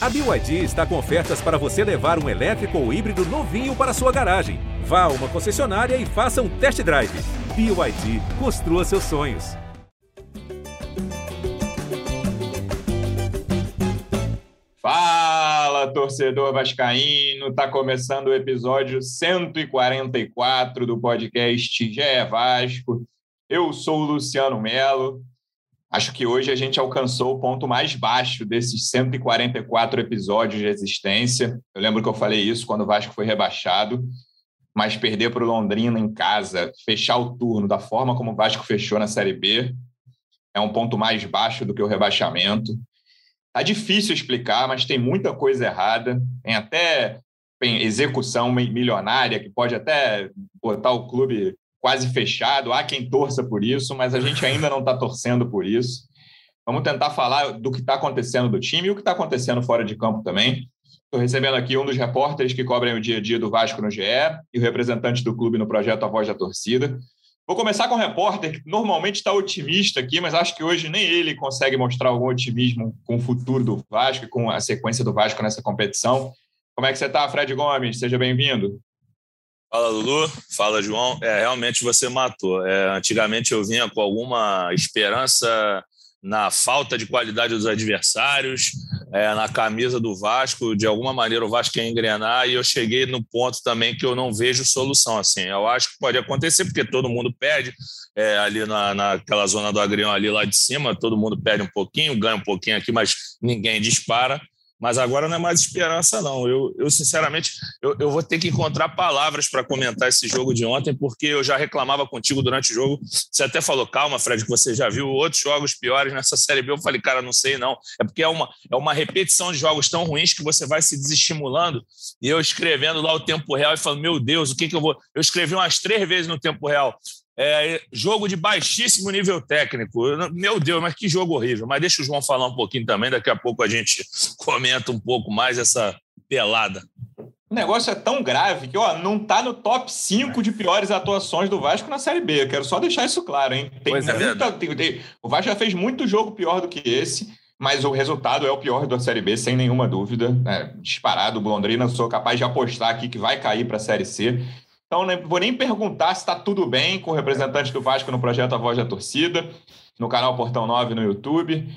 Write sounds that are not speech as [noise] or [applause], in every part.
A BYD está com ofertas para você levar um elétrico ou híbrido novinho para sua garagem. Vá a uma concessionária e faça um test drive. BYD, construa seus sonhos. Fala, torcedor vascaíno! Tá começando o episódio 144 do podcast GE Vasco. Eu sou o Luciano Melo Acho que hoje a gente alcançou o ponto mais baixo desses 144 episódios de existência. Eu lembro que eu falei isso quando o Vasco foi rebaixado, mas perder para o Londrina em casa, fechar o turno da forma como o Vasco fechou na Série B, é um ponto mais baixo do que o rebaixamento. Tá difícil explicar, mas tem muita coisa errada. Tem até tem execução milionária que pode até botar o clube quase fechado, há quem torça por isso, mas a gente ainda não está torcendo por isso. Vamos tentar falar do que está acontecendo do time e o que está acontecendo fora de campo também. Estou recebendo aqui um dos repórteres que cobrem o dia a dia do Vasco no GE e o representante do clube no projeto A Voz da Torcida. Vou começar com o repórter, que normalmente está otimista aqui, mas acho que hoje nem ele consegue mostrar algum otimismo com o futuro do Vasco e com a sequência do Vasco nessa competição. Como é que você está, Fred Gomes? Seja bem-vindo. Fala, Lulu. Fala, João. É, realmente você matou. É, antigamente eu vinha com alguma esperança na falta de qualidade dos adversários, é, na camisa do Vasco, de alguma maneira o Vasco ia engrenar e eu cheguei no ponto também que eu não vejo solução assim. Eu acho que pode acontecer porque todo mundo perde é, ali na, naquela zona do agrião ali lá de cima, todo mundo perde um pouquinho, ganha um pouquinho aqui, mas ninguém dispara. Mas agora não é mais esperança, não. Eu, eu sinceramente, eu, eu vou ter que encontrar palavras para comentar esse jogo de ontem, porque eu já reclamava contigo durante o jogo. Você até falou, calma, Fred, que você já viu outros jogos piores nessa Série B. Eu falei, cara, não sei não. É porque é uma, é uma repetição de jogos tão ruins que você vai se desestimulando. E eu escrevendo lá o tempo real e falando, meu Deus, o que, que eu vou. Eu escrevi umas três vezes no tempo real. É, jogo de baixíssimo nível técnico. Meu Deus, mas que jogo horrível. Mas deixa o João falar um pouquinho também, daqui a pouco a gente [laughs] comenta um pouco mais essa pelada. O negócio é tão grave que ó, não está no top 5 de piores atuações do Vasco na Série B. Eu quero só deixar isso claro, hein? Tem pois é muita, é tem, tem, o Vasco já fez muito jogo pior do que esse, mas o resultado é o pior da Série B, sem nenhuma dúvida. É, disparado, o Londrina, sou capaz de apostar aqui que vai cair para a Série C. Então, vou nem perguntar se está tudo bem com o representante do Vasco no projeto A Voz da Torcida, no canal Portão 9 no YouTube.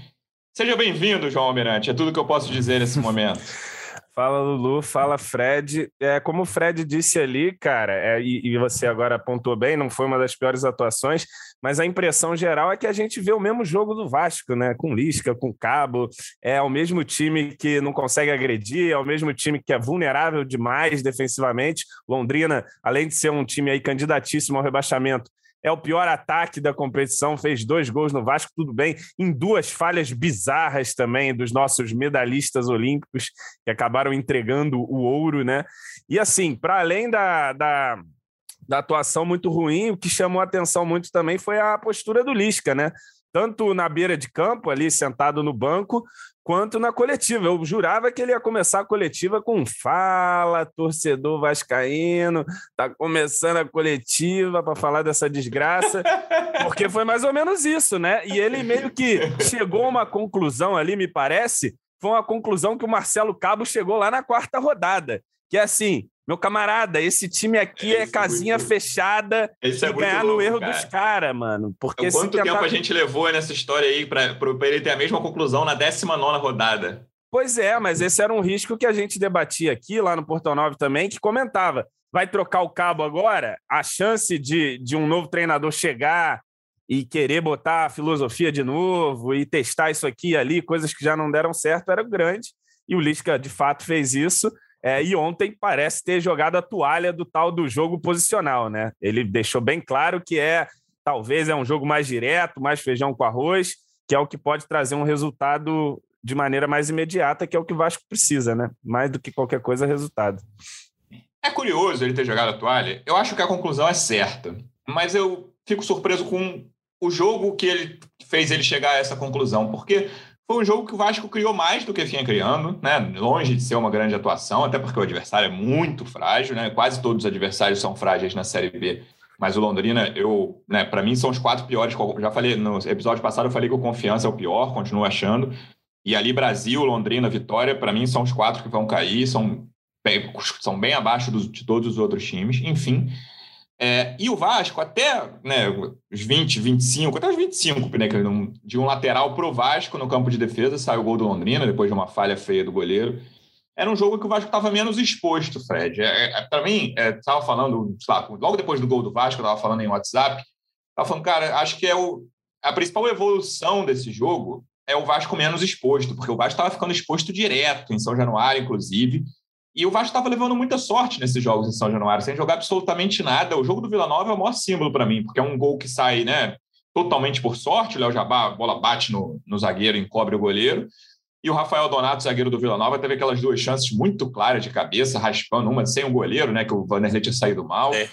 Seja bem-vindo, João Almirante. É tudo que eu posso dizer nesse momento. [laughs] Fala, Lulu. Fala, Fred. É, como o Fred disse ali, cara, é, e, e, você agora apontou bem, não foi uma das piores atuações, mas a impressão geral é que a gente vê o mesmo jogo do Vasco, né? Com Lisca, com Cabo. É o mesmo time que não consegue agredir, é o mesmo time que é vulnerável demais defensivamente. Londrina, além de ser um time aí candidatíssimo ao rebaixamento, é o pior ataque da competição, fez dois gols no Vasco, tudo bem, em duas falhas bizarras também dos nossos medalhistas olímpicos, que acabaram entregando o ouro, né? E assim, para além da, da, da atuação muito ruim, o que chamou a atenção muito também foi a postura do Lisca, né? Tanto na beira de campo, ali sentado no banco, quanto na coletiva. Eu jurava que ele ia começar a coletiva com fala, torcedor vascaíno, tá começando a coletiva para falar dessa desgraça, [laughs] porque foi mais ou menos isso, né? E ele meio que chegou a uma conclusão ali, me parece, foi uma conclusão que o Marcelo Cabo chegou lá na quarta rodada, que é assim, meu camarada, esse time aqui é, é casinha muito... fechada e é ganhar louco, no erro cara. dos caras, mano. Porque então, quanto tempo a gente levou nessa história aí para ele ter a mesma conclusão na 19 rodada? Pois é, mas esse era um risco que a gente debatia aqui, lá no Portão 9 também, que comentava. Vai trocar o cabo agora? A chance de, de um novo treinador chegar e querer botar a filosofia de novo e testar isso aqui e ali, coisas que já não deram certo, era grande. E o Lisca, de fato, fez isso. É, e ontem parece ter jogado a toalha do tal do jogo posicional, né? Ele deixou bem claro que é talvez é um jogo mais direto, mais feijão com arroz, que é o que pode trazer um resultado de maneira mais imediata, que é o que o Vasco precisa, né? Mais do que qualquer coisa, resultado. É curioso ele ter jogado a toalha. Eu acho que a conclusão é certa, mas eu fico surpreso com o jogo que ele fez ele chegar a essa conclusão, porque foi um jogo que o Vasco criou mais do que vinha criando, né? Longe de ser uma grande atuação, até porque o adversário é muito frágil, né? Quase todos os adversários são frágeis na Série B. Mas o Londrina, eu, né, para mim são os quatro piores. Já falei no episódio passado, eu falei que o Confiança é o pior, continuo achando. E ali, Brasil, Londrina, Vitória, para mim, são os quatro que vão cair, são bem, são bem abaixo dos, de todos os outros times. Enfim, é, e o Vasco, até né, os 20, 25, até os 25, né, de um lateral para o Vasco no campo de defesa, saiu o gol do Londrina, depois de uma falha feia do goleiro. Era um jogo que o Vasco estava menos exposto, Fred. É, é, para mim, estava é, falando, lá, logo depois do gol do Vasco, eu estava falando em WhatsApp, estava falando, cara, acho que é o, a principal evolução desse jogo é o Vasco menos exposto, porque o Vasco estava ficando exposto direto, em São Januário, inclusive, e o Vasco estava levando muita sorte nesses jogos em São Januário, sem jogar absolutamente nada. O jogo do Vila Nova é o maior símbolo para mim, porque é um gol que sai né, totalmente por sorte. O Léo Jabá, a bola bate no, no zagueiro, encobre o goleiro. E o Rafael Donato, zagueiro do Vila Nova, teve aquelas duas chances muito claras de cabeça, raspando uma sem o goleiro, né? Que o Vanderlei tinha saído mal. É.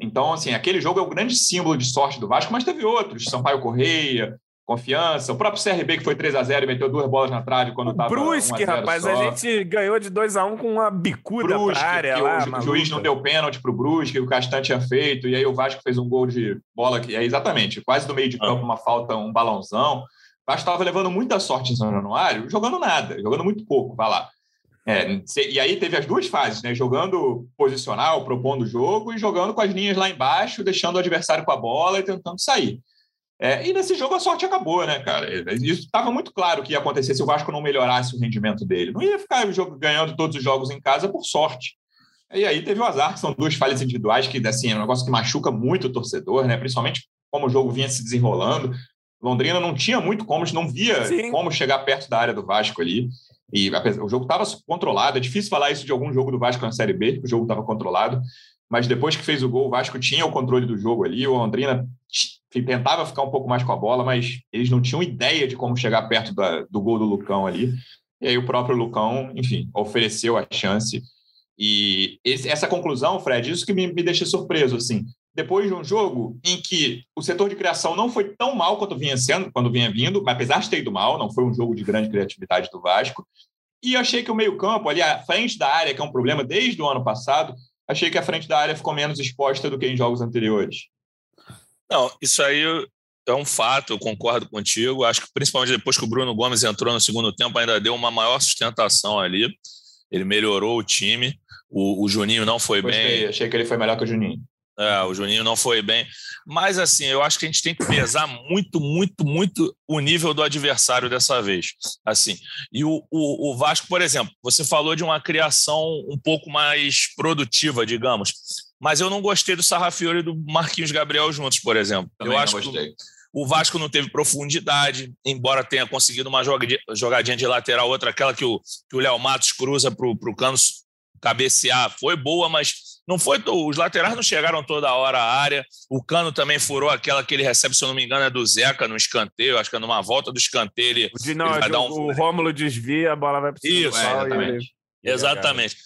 Então, assim, aquele jogo é o grande símbolo de sorte do Vasco, mas teve outros. Sampaio Correia, confiança. O próprio CRB, que foi 3 a 0 e meteu duas bolas na trave quando estava. Brusque, rapaz, só. a gente ganhou de 2 a 1 com uma bicuda Brusque, pra área. Lá, o, o juiz não deu pênalti para o Brusque, o Castan tinha feito, e aí o Vasco fez um gol de bola que é exatamente, quase do meio de campo, uma falta, um balãozão. O Vasco estava levando muita sorte em São Januário, jogando nada, jogando muito pouco, vai lá. É, e aí teve as duas fases, né? Jogando posicional, propondo o jogo, e jogando com as linhas lá embaixo, deixando o adversário com a bola e tentando sair. É, e nesse jogo a sorte acabou, né, cara? Isso estava muito claro que ia acontecer se o Vasco não melhorasse o rendimento dele. Não ia ficar ganhando todos os jogos em casa por sorte. E aí teve o azar, que são duas falhas individuais, que assim, é um negócio que machuca muito o torcedor, né? Principalmente como o jogo vinha se desenrolando. Londrina não tinha muito como, não via Sim. como chegar perto da área do Vasco ali. E o jogo estava controlado. É difícil falar isso de algum jogo do Vasco na Série B, o jogo estava controlado. Mas depois que fez o gol, o Vasco tinha o controle do jogo ali. O Londrina tentava ficar um pouco mais com a bola, mas eles não tinham ideia de como chegar perto da, do gol do Lucão ali. E aí o próprio Lucão, enfim, ofereceu a chance. E esse, essa conclusão, Fred, isso que me, me deixa surpreso, assim. Depois de um jogo em que o setor de criação não foi tão mal quanto vinha sendo, quando vinha vindo, apesar de ter ido mal, não foi um jogo de grande criatividade do Vasco. E achei que o meio-campo, ali, a frente da área, que é um problema desde o ano passado, achei que a frente da área ficou menos exposta do que em jogos anteriores. Não, isso aí é um fato, eu concordo contigo. Acho que principalmente depois que o Bruno Gomes entrou no segundo tempo, ainda deu uma maior sustentação ali. Ele melhorou o time. O, o Juninho não foi Gostei, bem. Achei que ele foi melhor que o Juninho. É, o Juninho não foi bem. Mas, assim, eu acho que a gente tem que pesar muito, muito, muito o nível do adversário dessa vez. Assim, e o, o, o Vasco, por exemplo, você falou de uma criação um pouco mais produtiva, digamos mas eu não gostei do Sarrafiori e do Marquinhos Gabriel juntos, por exemplo. Também eu acho gostei. que o Vasco não teve profundidade, embora tenha conseguido uma jogadinha de lateral, outra, aquela que o Léo Matos cruza para o Cano cabecear. Foi boa, mas não foi. Os laterais não chegaram toda hora à área. O Cano também furou aquela que ele recebe, se eu não me engano, é do Zeca no escanteio. Acho que é numa volta do escanteio. Ele, não, ele vai dar um... o Rômulo desvia, a bola vai para Isso, é, exatamente. Ele... Exatamente.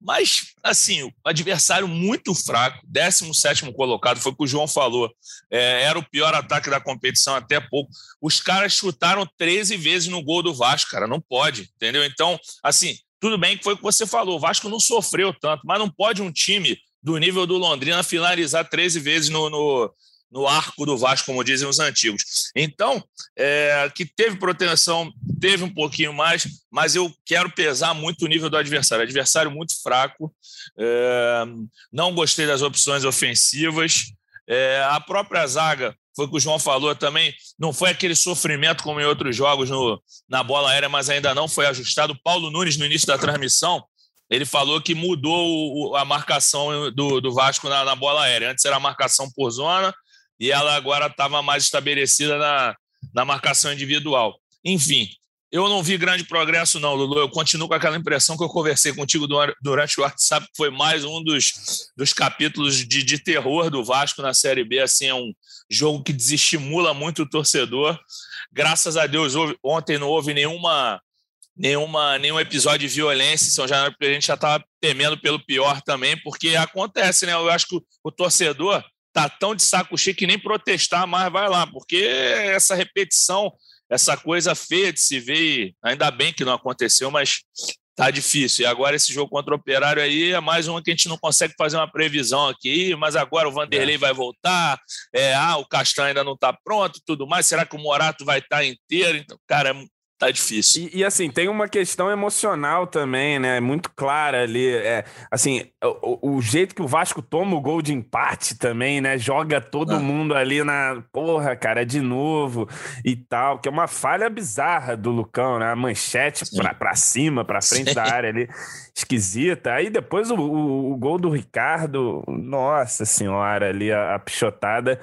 Mas, assim, o adversário muito fraco, 17 colocado, foi o que o João falou. É, era o pior ataque da competição até pouco. Os caras chutaram 13 vezes no gol do Vasco, cara. Não pode, entendeu? Então, assim, tudo bem que foi o que você falou. O Vasco não sofreu tanto, mas não pode um time do nível do Londrina finalizar 13 vezes no, no no arco do Vasco, como dizem os antigos. Então, é, que teve proteção, teve um pouquinho mais, mas eu quero pesar muito o nível do adversário. Adversário muito fraco, é, não gostei das opções ofensivas. É, a própria zaga, foi o que o João falou também, não foi aquele sofrimento como em outros jogos no, na bola aérea, mas ainda não foi ajustado. Paulo Nunes, no início da transmissão, ele falou que mudou a marcação do, do Vasco na, na bola aérea. Antes era a marcação por zona, e ela agora estava mais estabelecida na, na marcação individual. Enfim, eu não vi grande progresso, não, Lulu. Eu continuo com aquela impressão que eu conversei contigo durante o WhatsApp, que foi mais um dos, dos capítulos de, de terror do Vasco na Série B. Assim, é um jogo que desestimula muito o torcedor. Graças a Deus, houve, ontem não houve nenhuma, nenhuma, nenhum episódio de violência São Januário, porque a gente já estava temendo pelo pior também, porque acontece, né? Eu acho que o, o torcedor tá tão de saco cheio que nem protestar mais vai lá, porque essa repetição, essa coisa feia de se ver, ainda bem que não aconteceu, mas tá difícil. E agora esse jogo contra o Operário aí é mais uma que a gente não consegue fazer uma previsão aqui, mas agora o Vanderlei é. vai voltar, é, ah, o Castanho ainda não está pronto, tudo mais. Será que o Morato vai estar tá inteiro? Então, cara, tá difícil. E, e, assim, tem uma questão emocional também, né? Muito clara ali. É, assim, o, o, jeito que o Vasco toma o gol de empate também, né? Joga todo ah. mundo ali na. Porra, cara, de novo e tal. Que é uma falha bizarra do Lucão, né? A manchete pra, pra cima, pra frente Sim. da área ali. Esquisita. Aí depois o, o, o, gol do Ricardo, nossa senhora, ali a, a pichotada.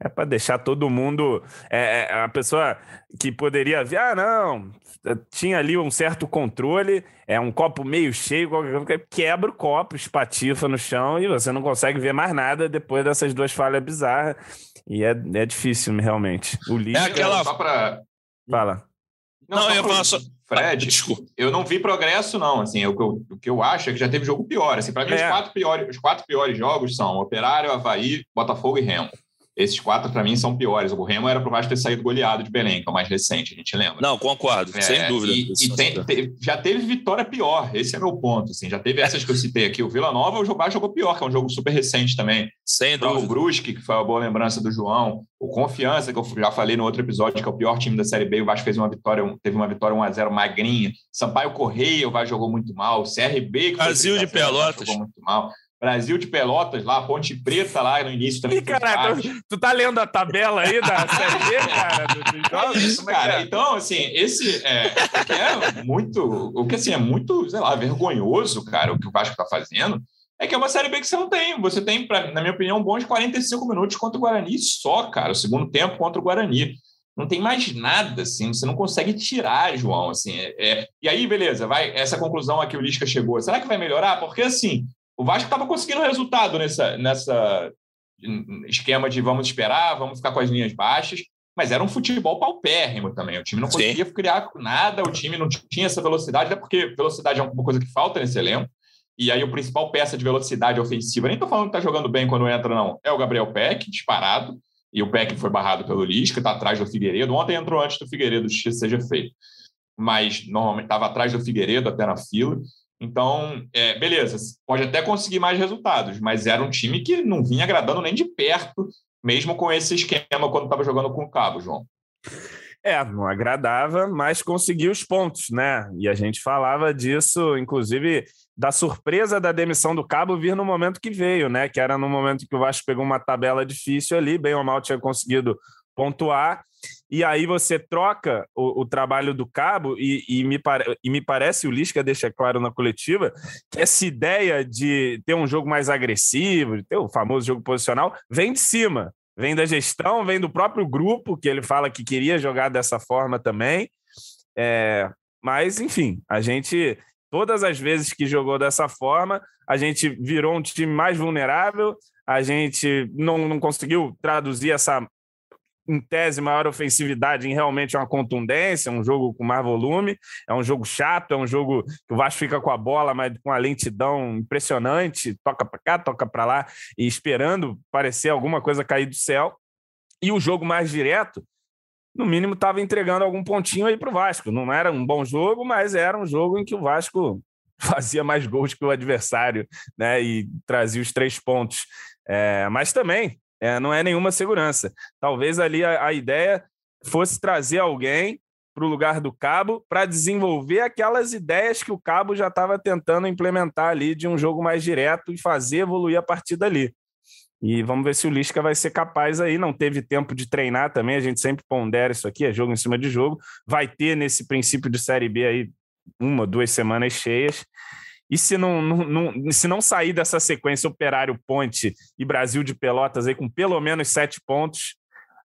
É pra deixar todo mundo. É, é, a pessoa que poderia ver, ah, não, tinha ali um certo controle, é um copo meio cheio, quebra o copo, espatifa no chão e você não consegue ver mais nada depois dessas duas falhas bizarras. E é, é difícil, realmente. O lixo. É aquela. Só pra... Fala. Não, não eu ia falar só. Fred, Desculpa. eu não vi progresso, não. Assim, o que, eu, o que eu acho é que já teve jogo pior. Assim, para mim, é. os, quatro piores, os quatro piores jogos são Operário, Havaí, Botafogo e Remo. Esses quatro, para mim, são piores. O Remo era Vasco ter saído goleado de Belém, que é o mais recente, a gente lembra. Não, concordo, é, sem dúvida. E, e tem, te, já teve vitória pior, esse é meu ponto. Assim, já teve essas que eu citei aqui. O Vila Nova, o Vasco jogou pior, que é um jogo super recente também. Sem dúvida. O Brusque, que foi uma boa lembrança do João. O Confiança, que eu já falei no outro episódio, que é o pior time da Série B. O Vasco fez uma vitória, teve uma vitória 1x0 magrinha. Sampaio Correia, o Vasco jogou muito mal. O CRB, que Brasil de Pelotas. jogou muito mal. Brasil de Pelotas, lá, Ponte Preta, lá no início também. Ih, cara, tu, tu, tá lendo a tabela aí da [laughs] Série B, cara? Do, é isso, é cara. É? Então, assim, esse é, é muito. O que assim, é muito, sei lá, vergonhoso, cara, o que o Vasco tá fazendo. É que é uma Série B que você não tem. Você tem, pra, na minha opinião, bons 45 minutos contra o Guarani só, cara. O segundo tempo contra o Guarani não tem mais nada, assim, você não consegue tirar, João, assim, é, e aí, beleza, vai, essa conclusão a que o Lisca chegou, será que vai melhorar? Porque, assim, o Vasco estava conseguindo resultado nessa, nessa esquema de vamos esperar, vamos ficar com as linhas baixas, mas era um futebol paupérrimo também. O time não conseguia Sim. criar nada, o time não tinha essa velocidade, até porque velocidade é uma coisa que falta nesse elenco. E aí o principal peça de velocidade ofensiva, nem estou falando que está jogando bem quando entra, não, é o Gabriel Peck, disparado. E o Peck foi barrado pelo Lisca, está atrás do Figueiredo. Ontem entrou antes do Figueiredo, seja feito. Mas normalmente estava atrás do Figueiredo, até na fila. Então, é, beleza, pode até conseguir mais resultados, mas era um time que não vinha agradando nem de perto, mesmo com esse esquema quando estava jogando com o Cabo, João. É, não agradava, mas conseguiu os pontos, né? E a gente falava disso, inclusive, da surpresa da demissão do Cabo vir no momento que veio, né? Que era no momento que o Vasco pegou uma tabela difícil ali, bem ou mal tinha conseguido pontuar e aí você troca o, o trabalho do cabo, e, e, me e me parece, o Lisca deixa claro na coletiva, que essa ideia de ter um jogo mais agressivo, de ter o famoso jogo posicional, vem de cima. Vem da gestão, vem do próprio grupo, que ele fala que queria jogar dessa forma também. É, mas, enfim, a gente, todas as vezes que jogou dessa forma, a gente virou um time mais vulnerável, a gente não, não conseguiu traduzir essa em tese, maior ofensividade em realmente uma contundência, um jogo com mais volume, é um jogo chato, é um jogo que o Vasco fica com a bola, mas com uma lentidão impressionante, toca para cá, toca para lá, e esperando parecer alguma coisa cair do céu. E o jogo mais direto, no mínimo, estava entregando algum pontinho aí para o Vasco. Não era um bom jogo, mas era um jogo em que o Vasco [laughs] fazia mais gols que o adversário, né? E trazia os três pontos. É, mas também é, não é nenhuma segurança. Talvez ali a, a ideia fosse trazer alguém para o lugar do Cabo para desenvolver aquelas ideias que o Cabo já estava tentando implementar ali de um jogo mais direto e fazer evoluir a partir dali. E vamos ver se o Lisca vai ser capaz aí. Não teve tempo de treinar também, a gente sempre pondera isso aqui, é jogo em cima de jogo. Vai ter nesse princípio de Série B aí uma, duas semanas cheias. E se não, não, não, se não sair dessa sequência Operário Ponte e Brasil de Pelotas aí com pelo menos sete pontos,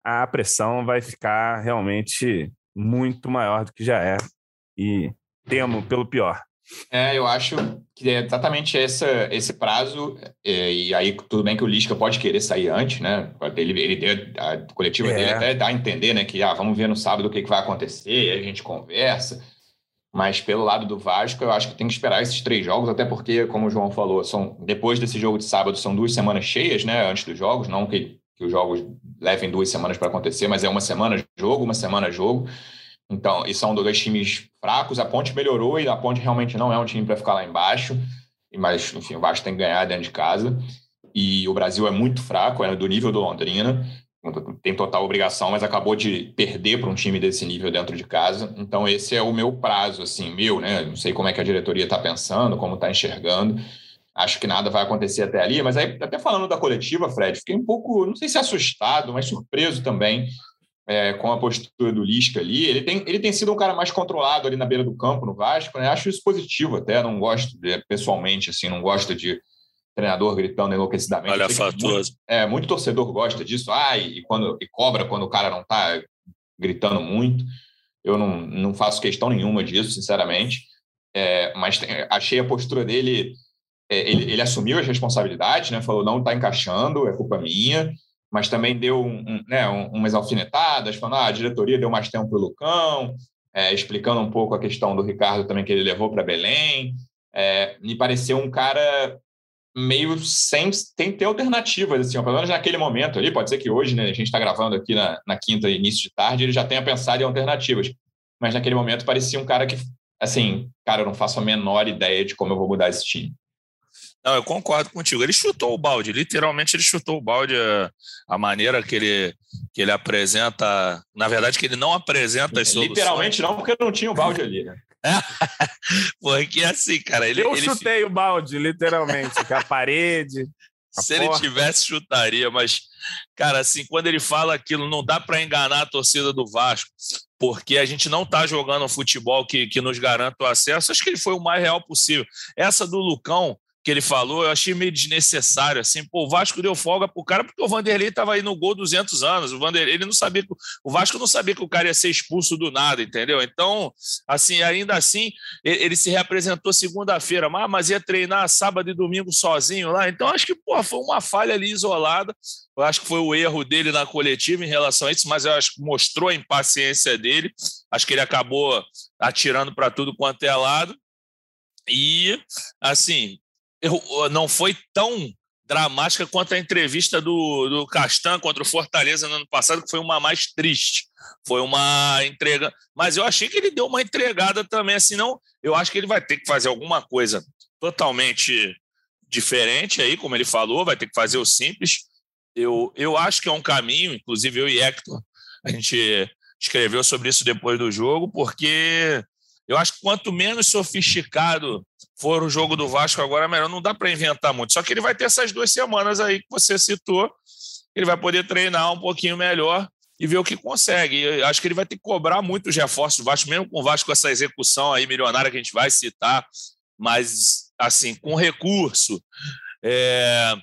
a pressão vai ficar realmente muito maior do que já é. E temo pelo pior. É, eu acho que é exatamente essa, esse prazo, é, e aí tudo bem que o Lisca pode querer sair antes, né? Ele, ele a coletiva é. dele até dá a entender, né? Que ah, vamos ver no sábado o que, que vai acontecer, aí a gente conversa. Mas pelo lado do Vasco, eu acho que tem que esperar esses três jogos, até porque, como o João falou, são depois desse jogo de sábado são duas semanas cheias, né? Antes dos jogos, não que, que os jogos levem duas semanas para acontecer, mas é uma semana jogo, uma semana jogo. Então, e são dois times fracos. A Ponte melhorou e a Ponte realmente não é um time para ficar lá embaixo. Mas, enfim, o Vasco tem que ganhar dentro de casa. E o Brasil é muito fraco, é do nível do Londrina. Tem total obrigação, mas acabou de perder para um time desse nível dentro de casa. Então, esse é o meu prazo, assim, meu, né? Não sei como é que a diretoria está pensando, como está enxergando. Acho que nada vai acontecer até ali, mas aí, até falando da coletiva, Fred, fiquei um pouco, não sei se assustado, mas surpreso também é, com a postura do Lisca ali. Ele tem, ele tem sido um cara mais controlado ali na beira do campo, no Vasco, né? Acho isso positivo até, não gosto, de, pessoalmente, assim, não gosto de treinador gritando enlouquecidamente. Olha, fatoso. É, muito torcedor gosta disso, ah, e, quando, e cobra quando o cara não está gritando muito. Eu não, não faço questão nenhuma disso, sinceramente. É, mas tem, achei a postura dele. É, ele, ele, assumiu as responsabilidades, né? Falou, não está encaixando, é culpa minha. Mas também deu um, um, né, umas alfinetadas, falando, ah, a diretoria deu mais tempo para o Lucão, é, explicando um pouco a questão do Ricardo também que ele levou para Belém. É, me pareceu um cara meio sem tem ter alternativas, assim, pelo menos naquele momento ali, pode ser que hoje, né, a gente está gravando aqui na, na quinta, início de tarde, ele já tenha pensado em alternativas, mas naquele momento parecia um cara que, assim, cara, eu não faço a menor ideia de como eu vou mudar esse time. Não, eu concordo contigo. Ele chutou o balde, literalmente ele chutou o balde. A, a, maneira que ele, que ele apresenta, na verdade, que ele não apresenta as soluções. Literalmente não, porque não tinha o balde ali, né? [laughs] Porque assim, cara, ele. Eu ele chutei o balde, literalmente, com a parede. A Se porta. ele tivesse, chutaria, mas, cara, assim, quando ele fala aquilo, não dá para enganar a torcida do Vasco, porque a gente não está jogando um futebol que, que nos garanta o acesso. Acho que ele foi o mais real possível. Essa do Lucão, que ele falou, eu achei meio desnecessário, assim, pô, o Vasco deu folga pro cara porque o Vanderlei estava aí no gol 200 anos, o Vanderlei, ele não sabia, que, o Vasco não sabia que o cara ia ser expulso do nada, entendeu? Então, assim, ainda assim, ele, se reapresentou segunda-feira, mas, mas ia treinar sábado e domingo sozinho lá, então acho que, pô, foi uma falha ali isolada, eu acho que foi o erro dele na coletiva em relação a isso, mas eu acho que mostrou a impaciência dele, acho que ele acabou atirando para tudo quanto é lado, e, assim, não foi tão dramática quanto a entrevista do, do Castan contra o Fortaleza no ano passado, que foi uma mais triste. Foi uma entrega. Mas eu achei que ele deu uma entregada também, assim, não. Eu acho que ele vai ter que fazer alguma coisa totalmente diferente aí, como ele falou, vai ter que fazer o simples. Eu, eu acho que é um caminho, inclusive eu e Hector, a gente escreveu sobre isso depois do jogo, porque eu acho que quanto menos sofisticado for o jogo do Vasco agora, melhor. Não dá para inventar muito. Só que ele vai ter essas duas semanas aí que você citou. Ele vai poder treinar um pouquinho melhor e ver o que consegue. Eu acho que ele vai ter que cobrar muito os reforços do Vasco, mesmo com o Vasco com essa execução aí milionária que a gente vai citar, mas assim, com recurso, é,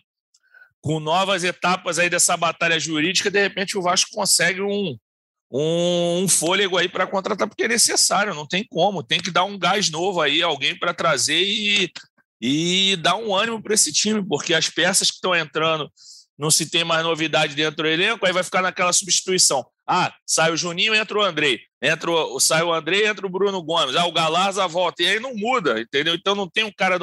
com novas etapas aí dessa batalha jurídica, de repente o Vasco consegue um, um, fôlego aí para contratar, porque é necessário, não tem como, tem que dar um gás novo aí, alguém para trazer e, e dar um ânimo para esse time, porque as peças que estão entrando não se tem mais novidade dentro do elenco, aí vai ficar naquela substituição. Ah, sai o Juninho, entra o Andrei. Entra o, sai o Andrei, entra o Bruno Gomes. Ah, o Galarza volta. E aí não muda, entendeu? Então não tem um cara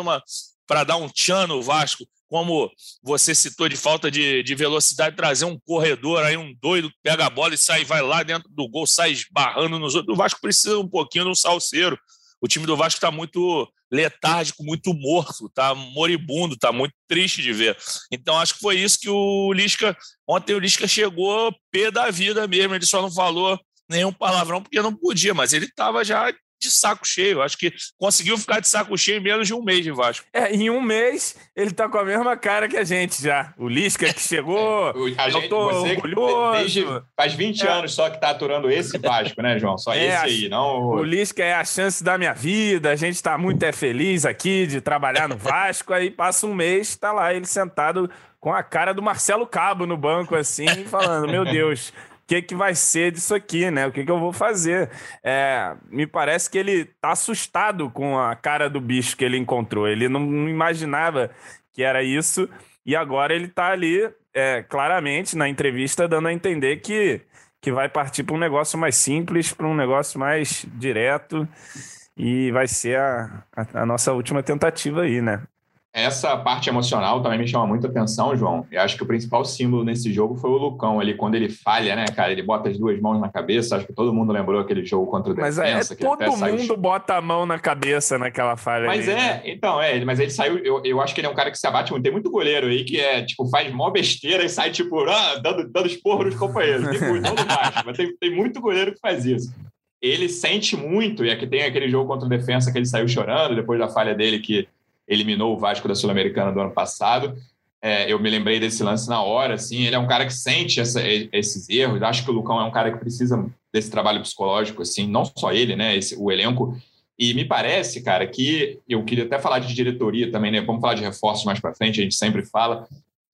para dar um tchan no Vasco como você citou de falta de, de velocidade, trazer um corredor aí, um doido, pega a bola e sai, vai lá dentro do gol, sai esbarrando nos outros. O Vasco precisa um pouquinho de um salseiro. O time do Vasco está muito letárgico, muito morto, está moribundo, está muito triste de ver. Então acho que foi isso que o Lisca. Ontem o Lisca chegou pé da vida mesmo, ele só não falou nenhum palavrão porque não podia, mas ele estava já de saco cheio. Acho que conseguiu ficar de saco cheio em menos de um mês de Vasco. É, em um mês ele tá com a mesma cara que a gente já. O Lisca que chegou. [laughs] É, a gente, tô você orgulhoso. Desde, faz 20 é. anos só que tá aturando esse Vasco, né, João? Só é, esse aí, não. O Lisca é a chance da minha vida. A gente tá muito é, feliz aqui de trabalhar no Vasco. aí passa um mês, tá lá ele sentado com a cara do Marcelo Cabo no banco, assim, falando: Meu Deus, que, que vai ser disso aqui, né? O que, que eu vou fazer? É, me parece que ele tá assustado com a cara do bicho que ele encontrou. Ele não, não imaginava que era isso. E agora ele tá ali, é, claramente, na entrevista, dando a entender que, que vai partir para um negócio mais simples, para um negócio mais direto. E vai ser a, a, a nossa última tentativa aí, né? Essa parte emocional também me chama muita atenção, João. Eu acho que o principal símbolo nesse jogo foi o Lucão ali, quando ele falha, né, cara? Ele bota as duas mãos na cabeça. Acho que todo mundo lembrou aquele jogo contra o Mas é, Defensa. é todo mundo bota a mão na cabeça naquela falha. Mas ali, é, né? então, é, mas ele saiu. Eu, eu acho que ele é um cara que se abate muito. Tem muito goleiro aí que é, tipo, faz mó besteira e sai, tipo, ah, dando, dando esporro nos companheiros. Tem muito, baixo, mas tem, tem muito goleiro que faz isso. Ele sente muito, e aqui tem aquele jogo contra o Defensa que ele saiu chorando depois da falha dele que eliminou o Vasco da Sul-Americana do ano passado. É, eu me lembrei desse lance na hora, assim, ele é um cara que sente essa, esses erros. Acho que o Lucão é um cara que precisa desse trabalho psicológico, assim, não só ele, né, esse, o elenco. E me parece, cara, que eu queria até falar de diretoria também, né? Vamos falar de reforços mais para frente, a gente sempre fala.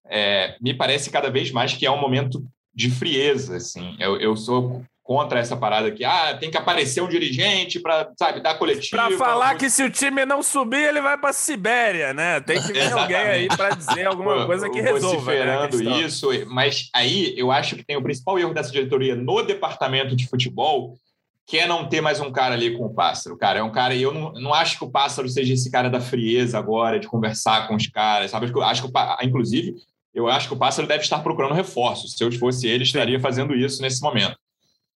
É, me parece cada vez mais que é um momento de frieza, assim. Eu, eu sou contra essa parada que ah, tem que aparecer um dirigente para, sabe, dar coletivo. Para falar que se o time não subir, ele vai para Sibéria, né? Tem que [laughs] vir alguém aí para dizer alguma coisa que resolva. Né, isso, mas aí eu acho que tem o principal erro dessa diretoria no departamento de futebol, que é não ter mais um cara ali com o pássaro. Cara, é um cara, e eu não, não acho que o pássaro seja esse cara da frieza agora, de conversar com os caras, sabe? Acho que, inclusive, eu acho que o pássaro deve estar procurando reforços. Se eu fosse ele, estaria fazendo isso nesse momento.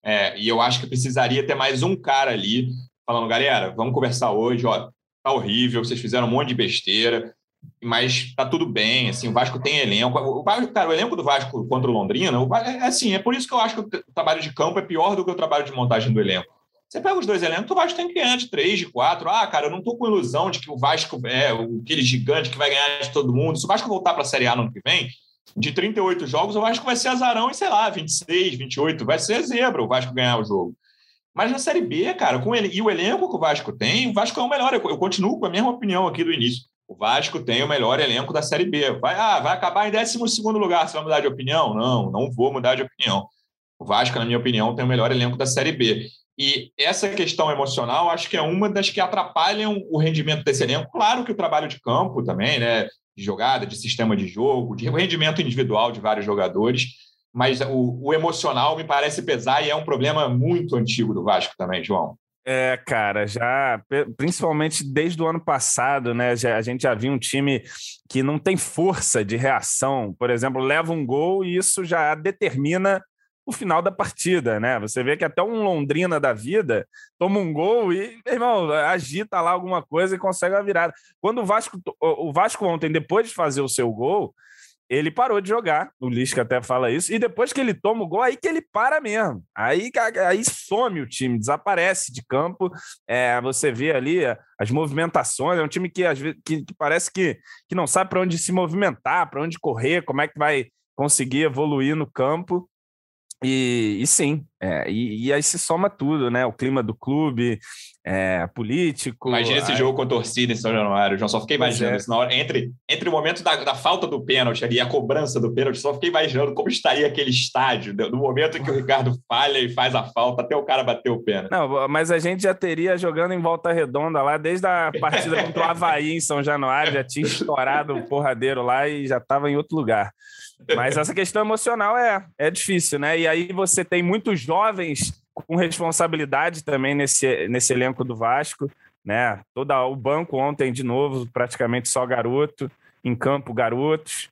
É, e eu acho que precisaria ter mais um cara ali falando, galera, vamos conversar hoje, ó, tá horrível, vocês fizeram um monte de besteira, mas tá tudo bem, assim, o Vasco tem elenco. O, cara, o elenco do Vasco contra o Londrina, é assim, é por isso que eu acho que o trabalho de campo é pior do que o trabalho de montagem do elenco. Você pega os dois elencos, o Vasco tem que ganhar de três, de quatro. Ah, cara, eu não tô com ilusão de que o Vasco é aquele gigante que vai ganhar de todo mundo. Se o Vasco voltar para a Série A no ano que vem, de 38 jogos, o Vasco vai ser azarão e, sei lá, 26, 28, vai ser zebra o Vasco ganhar o jogo. Mas na Série B, cara, com ele, e o elenco que o Vasco tem, o Vasco é o melhor. Eu, eu continuo com a mesma opinião aqui do início. O Vasco tem o melhor elenco da Série B. Vai, ah, vai acabar em 12 lugar. Você vai mudar de opinião? Não, não vou mudar de opinião. O Vasco, na minha opinião, tem o melhor elenco da Série B. E essa questão emocional, acho que é uma das que atrapalham o rendimento desse elenco. Claro que o trabalho de campo também, né? De jogada, de sistema de jogo, de rendimento individual de vários jogadores, mas o, o, emocional me parece pesar e é um problema muito antigo do Vasco também, João. É, cara, já principalmente desde o ano passado, né? Já, a gente já viu um time que não tem força de reação. Por exemplo, leva um gol e isso já determina o final da partida, né? Você vê que até um Londrina da vida toma um gol e, irmão, agita lá alguma coisa e consegue a virada. Quando o Vasco, o Vasco ontem, depois de fazer o seu gol, ele parou de jogar. O Lisca até fala isso. E depois que ele toma o gol, aí que ele para mesmo. Aí, aí some o time, desaparece de campo. É, você vê ali as movimentações. É um time que às vezes que, que parece que, que não sabe para onde se movimentar, para onde correr, como é que vai conseguir evoluir no campo. E, e sim, é, e, e, aí se soma tudo, né? O clima do clube, é, político. Imagina esse aí... jogo com a torcida em São Januário, João. Só fiquei imaginando é. isso na hora. Entre, entre o momento da, da falta do pênalti ali e a cobrança do pênalti, só fiquei imaginando como estaria aquele estádio, no momento em que o Ricardo falha e faz a falta até o cara bater o pênalti. Não, mas a gente já teria jogando em volta redonda lá, desde a partida contra o Havaí em São Januário, já tinha estourado o porradeiro lá e já estava em outro lugar. Mas essa questão emocional é, é difícil, né? E aí você tem muitos jovens com responsabilidade também nesse, nesse elenco do Vasco, né? Todo o banco ontem, de novo, praticamente só garoto, em campo garotos.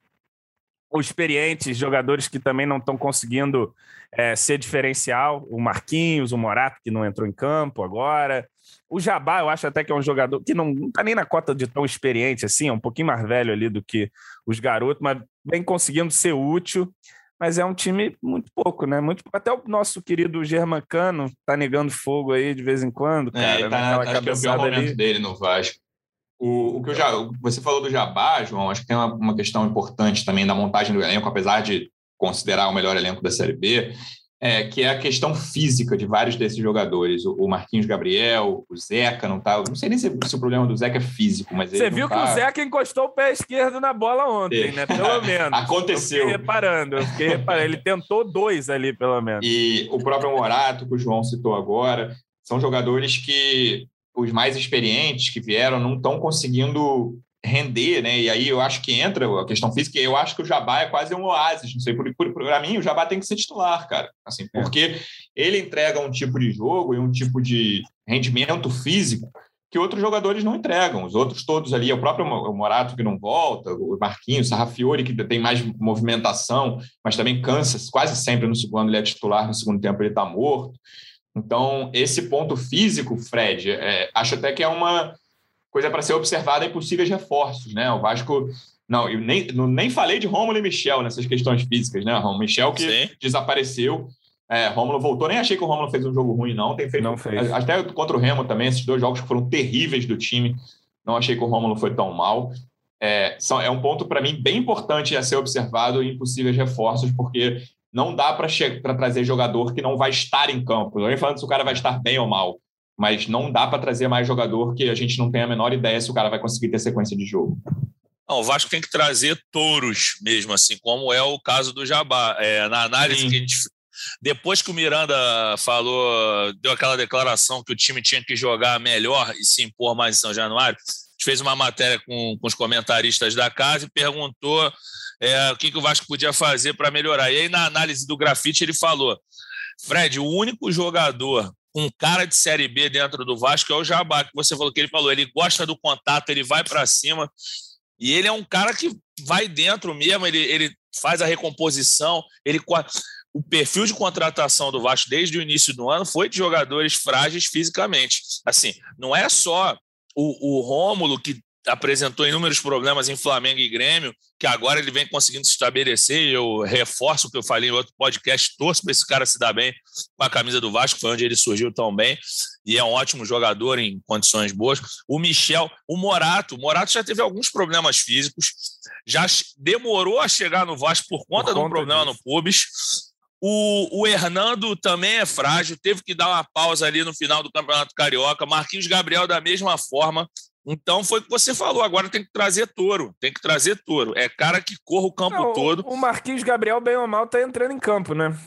Os experientes, jogadores que também não estão conseguindo é, ser diferencial, o Marquinhos, o Morato, que não entrou em campo agora. O Jabá, eu acho até que é um jogador que não está nem na cota de tão experiente assim, é um pouquinho mais velho ali do que os garotos, mas vem conseguindo ser útil. Mas é um time muito pouco, né? Muito. Até o nosso querido Germancano tá negando fogo aí de vez em quando, é, cara. É, tá, acho que é o pior momento ali. dele no Vasco. O, o que eu já, você falou do Jabá, João, acho que tem uma, uma questão importante também da montagem do elenco, apesar de considerar o melhor elenco da Série B, é, que é a questão física de vários desses jogadores. O, Marquinhos Gabriel, o Zeca não tá. Não sei nem se, se o problema do Zeca é físico, mas Você viu tá... que o Zeca encostou o pé esquerdo na bola ontem, é. né? Pelo menos. [laughs] Aconteceu. Eu fiquei reparando, eu fiquei reparando. Ele tentou dois ali, pelo menos. E o próprio Morato, que o João citou agora, são jogadores que os mais experientes que vieram não estão conseguindo render, né? E aí eu acho que entra a questão física. E eu acho que o Jabá é quase um oásis. Não sei, por, por, para mim o Jabá tem que ser titular, cara. Assim, é. porque é. ele entrega um tipo de jogo e um tipo de rendimento físico que outros jogadores não entregam. Os outros todos ali, o próprio Morato que não volta, o Marquinhos, o Sarrafiori que tem mais movimentação, mas também cansa quase sempre no segundo, ele é titular, no segundo tempo ele está morto. Então, esse ponto físico, Fred, é, acho até que é uma coisa para ser observada em possíveis reforços, né? O Vasco não, eu nem, não, nem falei de Rômulo e Michel nessas questões físicas, né? Romulo Michel que Sim. desapareceu. É, Rômulo voltou, nem achei que o Rômulo fez um jogo ruim, não. Tem feito, não fez. Até contra o Remo também, esses dois jogos que foram terríveis do time. Não achei que o Rômulo foi tão mal. É, são, é um ponto, para mim, bem importante a ser observado em possíveis reforços, porque não dá para trazer jogador que não vai estar em campo. Não nem falando se o cara vai estar bem ou mal, mas não dá para trazer mais jogador que a gente não tem a menor ideia se o cara vai conseguir ter sequência de jogo. Não, o Vasco tem que trazer touros mesmo, assim, como é o caso do Jabá. É, na análise Sim. que a gente. Depois que o Miranda falou, deu aquela declaração que o time tinha que jogar melhor e se impor mais em São Januário, a gente fez uma matéria com, com os comentaristas da casa e perguntou é, o que, que o Vasco podia fazer para melhorar. E aí, na análise do grafite, ele falou: Fred, o único jogador com cara de Série B dentro do Vasco é o Jabá, que você falou que ele falou. Ele gosta do contato, ele vai para cima. E ele é um cara que vai dentro mesmo, ele, ele faz a recomposição, ele o perfil de contratação do Vasco desde o início do ano foi de jogadores frágeis fisicamente. Assim, não é só o, o Rômulo que apresentou inúmeros problemas em Flamengo e Grêmio, que agora ele vem conseguindo se estabelecer. Eu reforço o que eu falei em outro podcast, torço para esse cara se dar bem com a camisa do Vasco, foi onde ele surgiu tão bem, e é um ótimo jogador em condições boas. O Michel, o Morato, o Morato já teve alguns problemas físicos, já demorou a chegar no Vasco por conta, por conta de um problema disso. no Pubis. O, o Hernando também é frágil, teve que dar uma pausa ali no final do Campeonato Carioca. Marquinhos Gabriel, da mesma forma, então foi o que você falou, agora tem que trazer touro, tem que trazer touro. É cara que corra o campo não, todo. O Marquinhos Gabriel, bem ou mal, tá entrando em campo, né?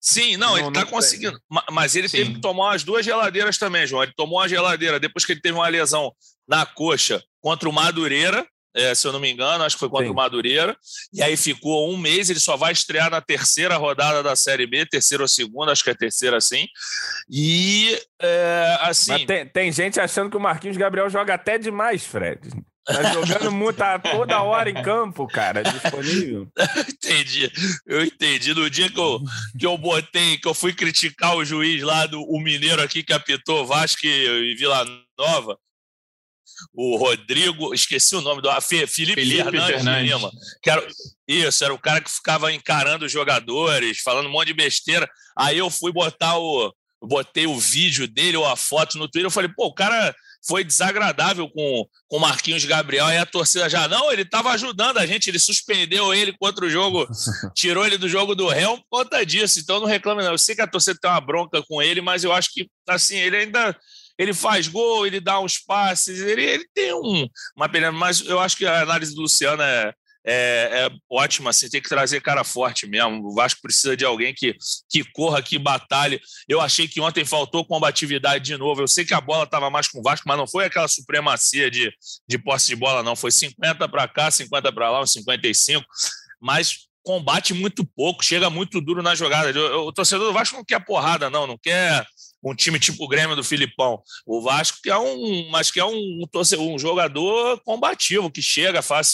Sim, não, não ele tá conseguindo. Mas ele Sim. teve que tomar as duas geladeiras também, João. Ele tomou uma geladeira depois que ele teve uma lesão na coxa contra o Madureira, é, se eu não me engano, acho que foi contra Sim. o Madureira. E aí ficou um mês, ele só vai estrear na terceira rodada da Série B, terceira ou segunda, acho que é terceira, assim. E é, assim. Tem, tem, gente achando que o Marquinhos Gabriel joga até demais, Fred. Tá jogando muito, tá toda hora em campo, cara, disponível. [laughs] entendi. Eu entendi. No dia que eu, que eu botei, que eu fui criticar o juiz lá do o Mineiro aqui que apitou Vasco e Vila Nova, o Rodrigo, esqueci o nome do Felipe, Felipe Fernandes, Fernandes. Lima, que era, isso, era o cara que ficava encarando os jogadores, falando um monte de besteira. Aí eu fui botar o botei o vídeo dele ou a foto no Twitter, eu falei, pô, o cara foi desagradável com o Marquinhos Gabriel e a torcida já não, ele estava ajudando a gente, ele suspendeu ele contra o jogo, [laughs] tirou ele do jogo do Real por conta disso, então não reclame não. Eu sei que a torcida tem uma bronca com ele, mas eu acho que assim, ele ainda ele faz gol, ele dá uns passes, ele, ele tem um, uma pena, mas eu acho que a análise do Luciano é, é, é ótima, assim, tem que trazer cara forte mesmo. O Vasco precisa de alguém que, que corra, que batalhe. Eu achei que ontem faltou combatividade de novo. Eu sei que a bola estava mais com o Vasco, mas não foi aquela supremacia de, de posse de bola, não. Foi 50 para cá, 50 para lá, uns 55. Mas combate muito pouco, chega muito duro na jogada. O, torcedor do Vasco não quer porrada, não, não quer um time tipo o Grêmio do Filipão. O Vasco que é um, mas que é um, um jogador combativo, que chega, faz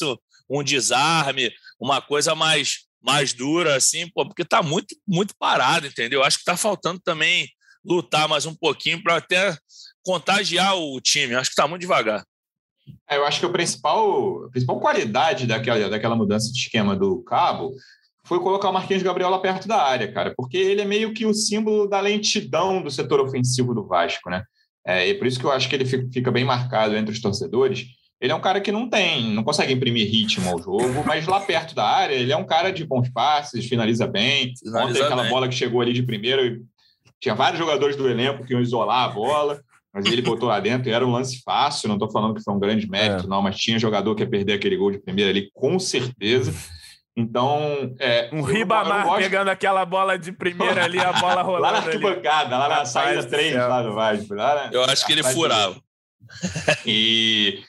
um desarme, uma coisa mais mais dura, assim, pô, porque tá muito, muito parado, entendeu? Acho que tá faltando também lutar mais um pouquinho para até contagiar o time. Acho que tá muito devagar. É, eu acho que o principal, a principal qualidade daquela, daquela mudança de esquema do Cabo foi colocar o Marquinhos Gabriel lá perto da área, cara, porque ele é meio que o símbolo da lentidão do setor ofensivo do Vasco, né? É, e por isso que eu acho que ele fica bem marcado entre os torcedores. Ele é um cara que não tem, não consegue imprimir ritmo ao jogo, mas lá perto da área ele é um cara de bons passes, finaliza bem. Finaliza Ontem aquela bem. bola que chegou ali de primeira, tinha vários jogadores do elenco que iam isolar a bola, mas ele botou lá dentro e era um lance fácil. Não estou falando que foi um grande mérito, é. não, mas tinha jogador que ia perder aquele gol de primeira ali, com certeza. Então, é, um Ribamar gosto... pegando aquela bola de primeira ali, a bola rolando. [laughs] lá na arquibancada, lá na saída 3 lá do Vasco. Lá Eu acho que ele furava. E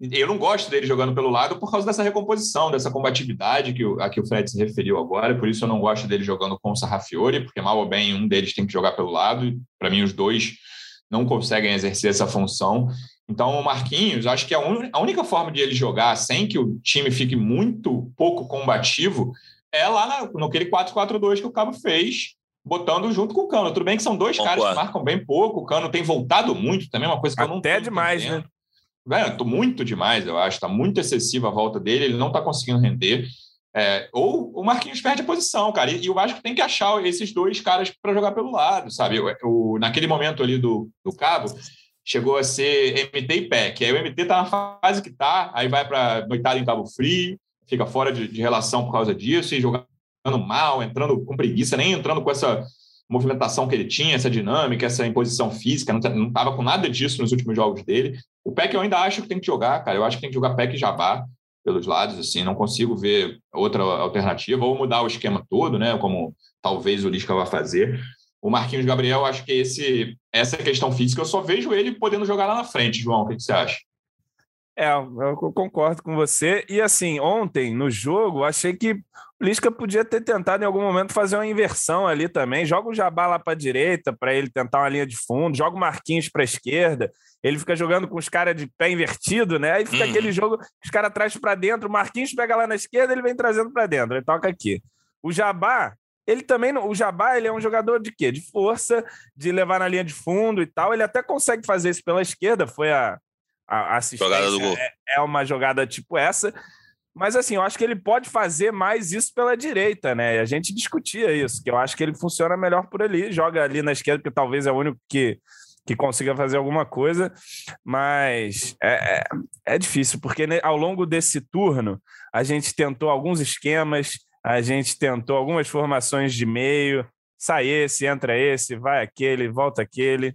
eu não gosto dele jogando pelo lado por causa dessa recomposição, dessa combatividade que o, a que o Fred se referiu agora. Por isso eu não gosto dele jogando com o Sarrafiore, porque mal ou bem um deles tem que jogar pelo lado. Para mim, os dois não conseguem exercer essa função. Então, o Marquinhos, acho que a, un... a única forma de ele jogar sem que o time fique muito pouco combativo é lá na, naquele 4-4-2 que o Cabo fez, botando junto com o Cano. Tudo bem que são dois Concordo. caras que marcam bem pouco, o Cano tem voltado muito também, uma coisa que Até eu não Até demais, né? É, tô muito demais, eu acho. Está muito excessiva a volta dele, ele não está conseguindo render. É, ou o Marquinhos perde a posição, cara. E, e, o Vasco tem que achar esses dois caras para jogar pelo lado, sabe? O, o, naquele momento ali do, do Cabo, chegou a ser MT e PEC. Aí o MT tá na fase que tá, aí vai para noitada em Cabo Frio, fica fora de, de, relação por causa disso, e jogando mal, entrando com preguiça, nem entrando com essa movimentação que ele tinha, essa dinâmica, essa imposição física, não, não tava com nada disso nos últimos jogos dele. O PEC eu ainda acho que tem que jogar, cara. Eu acho que tem que jogar PEC e Jabá pelos lados, assim, não consigo ver outra alternativa, ou mudar o esquema todo, né, como talvez o Lisca vá fazer. O Marquinhos Gabriel, acho que esse, essa questão física, eu só vejo ele podendo jogar lá na frente, João, o que você acha? É, eu concordo com você. E assim, ontem no jogo, achei que o Lisca podia ter tentado em algum momento fazer uma inversão ali também. Joga o Jabá lá para a direita para ele tentar uma linha de fundo, joga o Marquinhos para a esquerda. Ele fica jogando com os caras de pé invertido, né? Aí fica uhum. aquele jogo, os caras trazem para dentro, o Marquinhos pega lá na esquerda, ele vem trazendo para dentro, ele toca aqui. O Jabá, ele também, o Jabá, ele é um jogador de quê? De força, de levar na linha de fundo e tal. Ele até consegue fazer isso pela esquerda, foi a a assistência jogada do gol. É, é uma jogada tipo essa. Mas assim, eu acho que ele pode fazer mais isso pela direita, né? A gente discutia isso, que eu acho que ele funciona melhor por ali, joga ali na esquerda, porque talvez é o único que, que consiga fazer alguma coisa, mas é, é, é difícil, porque ao longo desse turno a gente tentou alguns esquemas, a gente tentou algumas formações de meio, sai esse, entra esse, vai aquele, volta aquele,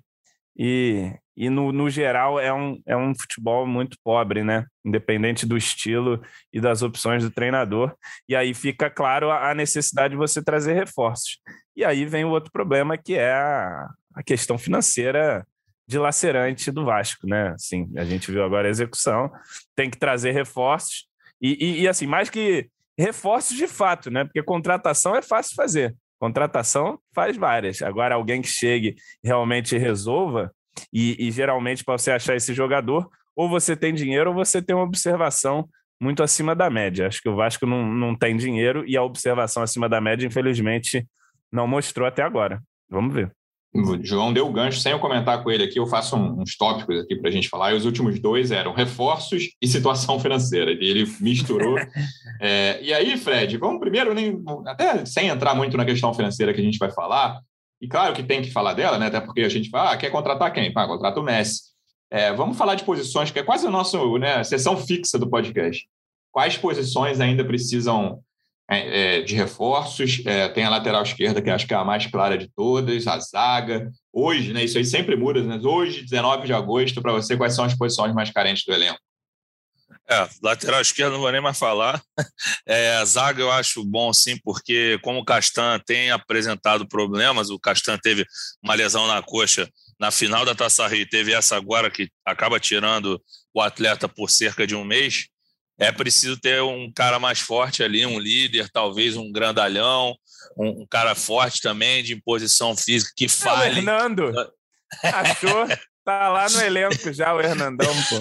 e, e no, no geral é um, é um futebol muito pobre, né? Independente do estilo e das opções do treinador. E aí fica claro a, necessidade de você trazer reforços. E aí vem o outro problema, que é a, a questão financeira dilacerante do Vasco, né? Assim, a gente viu agora a execução, tem que trazer reforços. E, e, e assim, mais que reforços de fato, né? Porque contratação é fácil fazer. Contratação faz várias. Agora, alguém que chegue realmente resolva, e, e geralmente, para você achar esse jogador, ou você tem dinheiro ou você tem uma observação muito acima da média. Acho que o Vasco não, não tem dinheiro e a observação acima da média, infelizmente, não mostrou até agora. Vamos ver. O João deu o gancho, sem eu comentar com ele aqui, eu faço uns tópicos aqui para a gente falar, e os últimos dois eram reforços e situação financeira, e ele misturou. [laughs] é, e aí, Fred, vamos primeiro, nem, até sem entrar muito na questão financeira que a gente vai falar, e claro que tem que falar dela, né? Até porque a gente fala, ah, quer contratar quem? Ah, contrata o Messi. É, vamos falar de posições, que é quase a nossa né, sessão fixa do podcast. Quais posições ainda precisam é, é, de reforços? É, tem a lateral esquerda, que acho que é a mais clara de todas, a zaga. Hoje, né? Isso aí sempre muda, né? Hoje, 19 de agosto, para você, quais são as posições mais carentes do elenco? É, lateral esquerdo não vou nem mais falar. [laughs] É, a zaga eu acho bom sim, porque como o Castan tem apresentado problemas, o Castan teve uma lesão na coxa na final da Taça Rio, teve essa agora que acaba tirando o atleta por cerca de um mês. É preciso ter um cara mais forte ali, um líder, talvez um grandalhão, um, um cara forte também, de imposição física, que fale. É, Fernando, achou? Tá lá no elenco já o Hernandão, pô.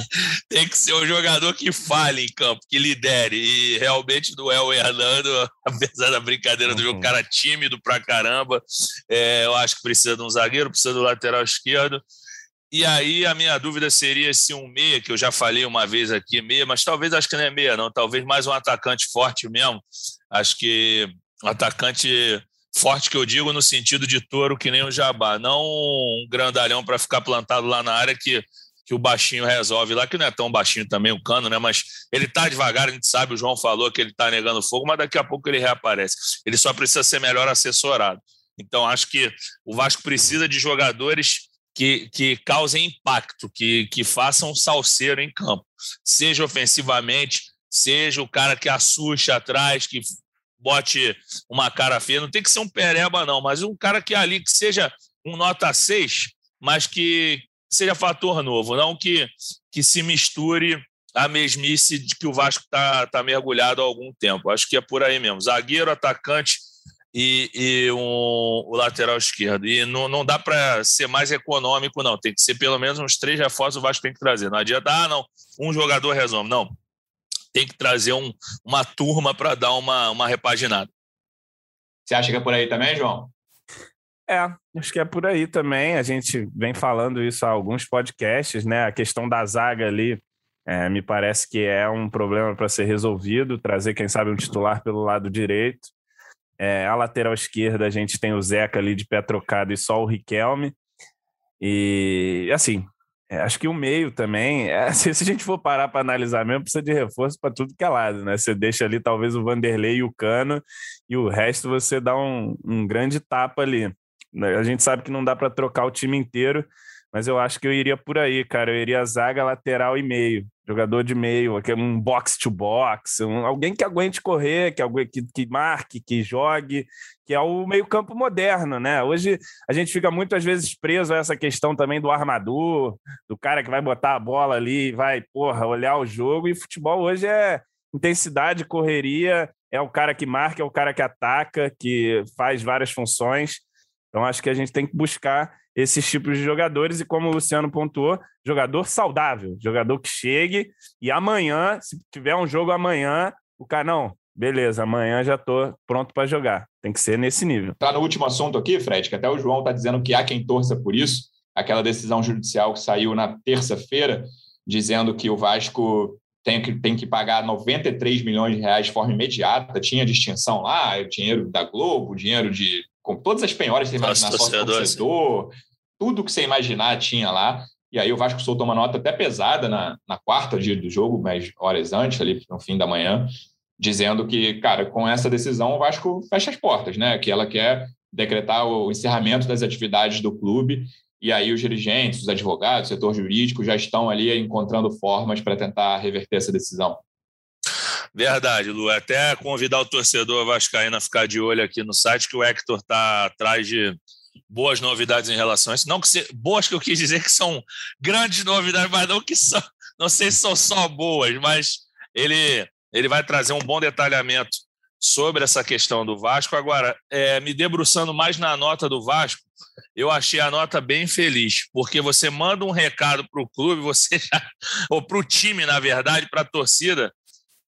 Tem que ser um jogador que fale em campo, que lidere. E realmente não é o Hernando, [laughs] apesar da brincadeira do jogo, uhum. cara tímido pra caramba. É, eu acho que precisa de um zagueiro, precisa do lateral esquerdo. E aí a minha dúvida seria se um meia, que eu já falei uma vez aqui, meia, mas talvez acho que não é meia, não. Talvez mais um atacante forte mesmo. Acho que um atacante Forte que eu digo no sentido de touro que nem o jabá, não um grandalhão para ficar plantado lá na área que, que o baixinho resolve lá, que não é tão baixinho também o cano, né? Mas ele tá devagar, a gente sabe, o João falou que ele tá negando fogo, mas daqui a pouco ele reaparece. Ele só precisa ser melhor assessorado. Então, acho que o Vasco precisa de jogadores que, que causem impacto, que, que façam salseiro em campo, seja ofensivamente, seja o cara que assuste atrás, que bote uma cara feia. Não tem que ser um pereba, não, mas um cara que ali que seja um nota 6, mas que seja fator novo, não que, que se misture a mesmice de que o Vasco está tá mergulhado há algum tempo. Acho que é por aí mesmo. Zagueiro, atacante e, e um, o lateral esquerdo. E não, não dá para ser mais econômico, não. Tem que ser pelo menos uns três reforços o Vasco tem que trazer. Não adianta, ah, não, um jogador resolve. Não. Tem que trazer um, uma turma para dar uma, uma repaginada. Você acha que é por aí também, João? É, acho que é por aí também. A gente vem falando isso há alguns podcasts, né? A questão da zaga ali é, me parece que é um problema para ser resolvido. Trazer, quem sabe, um titular pelo lado direito. É, a lateral esquerda a gente tem o Zeca ali de pé trocado e só o Riquelme. E assim, é, acho que o meio também, é, [laughs] se, se, a gente for parar para analisar mesmo, precisa de reforço para tudo que é lado, né? Você deixa ali talvez o Vanderlei e o Cano, e o resto você dá um, um grande tapa ali. A gente sabe que não dá para trocar o time inteiro, mas eu acho que eu iria por aí, cara. Eu iria zaga, lateral e meio. Jogador de meio, um box to box, um, alguém que aguente correr, que, que, que marque, que jogue, que é o meio-campo moderno, né? Hoje a gente fica muitas vezes preso a essa questão também do armador, do cara que vai botar a bola ali vai, porra, olhar o jogo. E futebol hoje é intensidade, correria, é o cara que marca, é o cara que ataca, que faz várias funções. Então acho que a gente tem que buscar esses tipos de jogadores e, como o Luciano pontuou, jogador saudável, jogador que chegue e amanhã, se tiver um jogo amanhã, o cara, não, beleza, amanhã já estou pronto para jogar. Tem que ser nesse nível. Tá no último assunto aqui, Fred, que até o João está dizendo que há quem torça por isso, aquela decisão judicial que saiu na terça-feira, dizendo que o Vasco tem que, tem que pagar 93 milhões de reais de forma imediata, tinha distinção lá, o dinheiro da Globo, dinheiro de com todas as penhoras que você imaginar, sócio torcedor, tudo que você imaginar tinha lá. E aí o Vasco soltou uma nota até pesada na, na quarta dia do jogo, mas horas antes, ali no fim da manhã, dizendo que, cara, com essa decisão o Vasco fecha as portas, né? Que ela quer decretar o encerramento das atividades do clube. E aí os dirigentes, os advogados, o setor jurídico já estão ali encontrando formas para tentar reverter essa decisão. Verdade, Lu. Até convidar o torcedor vascaíno a ficar de olho aqui no site, que o Hector está atrás de boas novidades em relação a isso. Não que se... boas que eu quis dizer que são grandes novidades, mas não que são, não sei se são só boas, mas ele, ele vai trazer um bom detalhamento sobre essa questão do Vasco. Agora, é, me debruçando mais na nota do Vasco, eu achei a nota bem feliz, porque você manda um recado para o clube, você já, ou para o time, na verdade, para a torcida,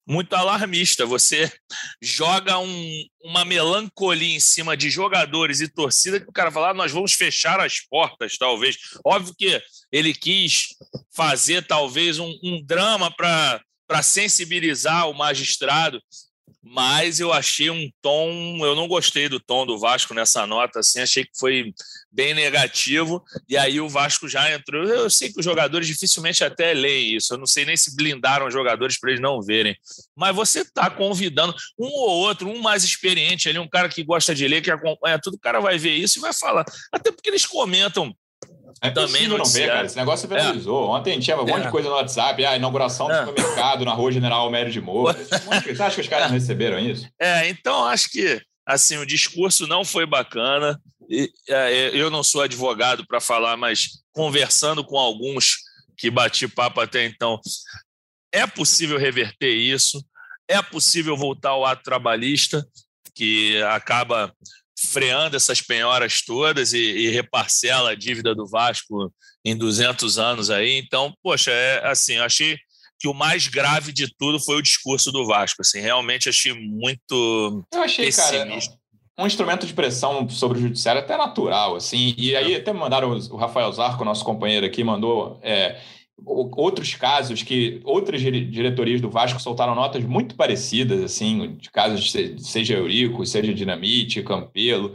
muito alarmista. Você joga um, uma melancolia em cima de jogadores e torcida que o cara fala, ah, nós vamos fechar as portas, talvez. Óbvio que ele quis fazer, talvez, um, um drama para sensibilizar o magistrado, mas eu achei um tom, eu não gostei do tom do Vasco nessa nota, assim, achei que foi bem negativo, e aí o Vasco já entrou. Eu sei que os jogadores dificilmente até leem isso, eu não sei nem se blindaram os jogadores para eles não verem, mas você está convidando um ou outro, um mais experiente ali, um cara que gosta de ler, que acompanha tudo, o cara vai ver isso e vai falar, até porque eles comentam é também não ver, cara. Esse negócio viralizou. É. Ontem tinha um monte de é. coisa no WhatsApp. Ah, inauguração do é. supermercado na rua General Almério de Moura. [laughs] Você acha que os caras não receberam isso? É, então acho que assim o discurso não foi bacana. E, é, eu não sou advogado para falar, mas conversando com alguns que bati papo até então, é possível reverter isso. É possível voltar ao ato trabalhista, que acaba freando essas penhoras todas e, e, reparcela a dívida do Vasco em 200 anos aí. Então, poxa, é assim, eu achei que o mais grave de tudo foi o discurso do Vasco, assim, realmente achei muito Eu achei, pessimista. cara, um instrumento de pressão sobre o judiciário até natural, assim, e aí é. até mandaram o Rafael Zarco, nosso companheiro aqui, mandou é, outros casos que outras diretorias do Vasco soltaram notas muito parecidas, assim, de casos seja Eurico, seja Dinamite, Campelo,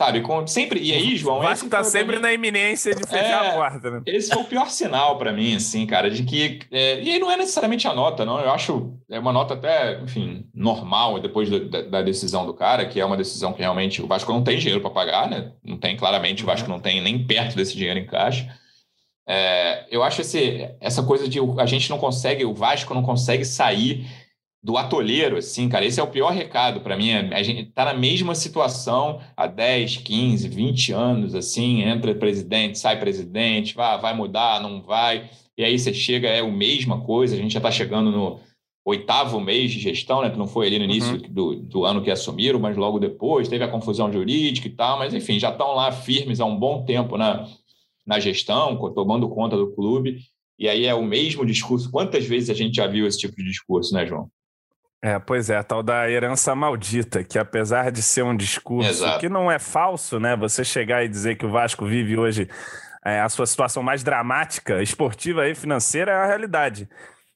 sabe? Com, sempre e aí, João, o Vasco está sempre mim, na iminência de fechar é, a porta, né? Esse foi o pior sinal para mim, assim, cara, de que é, e aí não é necessariamente a nota, não. Eu acho é uma nota até, enfim, normal depois da, da decisão do cara, que é uma decisão que realmente o Vasco não tem dinheiro para pagar, né? Não tem claramente, o Vasco uhum. não tem nem perto desse dinheiro em caixa. É, eu acho esse, essa coisa de a gente não consegue, o Vasco não consegue sair do atolheiro, assim, cara. Esse é o pior recado para mim. A gente tá na mesma situação há 10, 15, 20 anos, assim, entra presidente, sai presidente, vai, vai mudar, não vai. E aí você chega, é a mesma coisa, a gente já está chegando no, oitavo mês de gestão, né? Que não foi ali no início uhum. do, do ano que assumiram, mas logo depois teve a confusão jurídica e tal, mas enfim, já estão lá firmes há um bom tempo na, na gestão, tomando conta do clube. E aí é o mesmo discurso. Quantas vezes a gente já viu esse tipo de discurso, né, João? É, pois é, a tal da herança maldita, que apesar de ser um discurso Exato. que não é falso, né? Você chegar e dizer que o Vasco vive hoje é, a sua situação mais dramática, esportiva e financeira, é a realidade.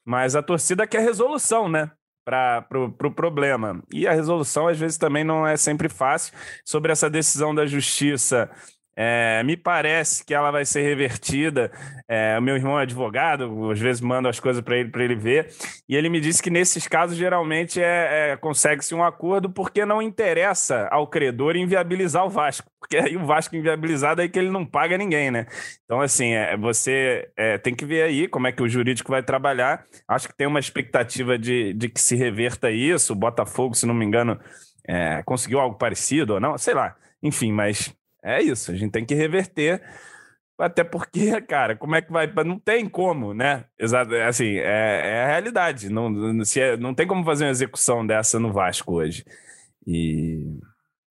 Mas a torcida quer resolução, né? Para o pro, pro problema. E a resolução, às vezes, também não é sempre fácil. Sobre essa decisão da justiça é, me parece que ela vai ser revertida. É, o meu irmão é advogado, às vezes mando as coisas para ele para ele ver, e ele me disse que nesses casos geralmente é, é consegue-se um acordo porque não interessa ao credor inviabilizar o Vasco, porque aí o Vasco inviabilizado é que ele não paga ninguém, né? Então assim, é, você é, tem que ver aí como é que o jurídico vai trabalhar. Acho que tem uma expectativa de, de que se reverta isso. O Botafogo, se não me engano, é, conseguiu algo parecido ou não, sei lá. Enfim, mas é isso, a gente tem que reverter. Até porque, [laughs] cara, como é que vai. Não tem como, né? Exato, assim, é, é a realidade. Não, se é, não tem como fazer uma execução dessa no Vasco hoje. E.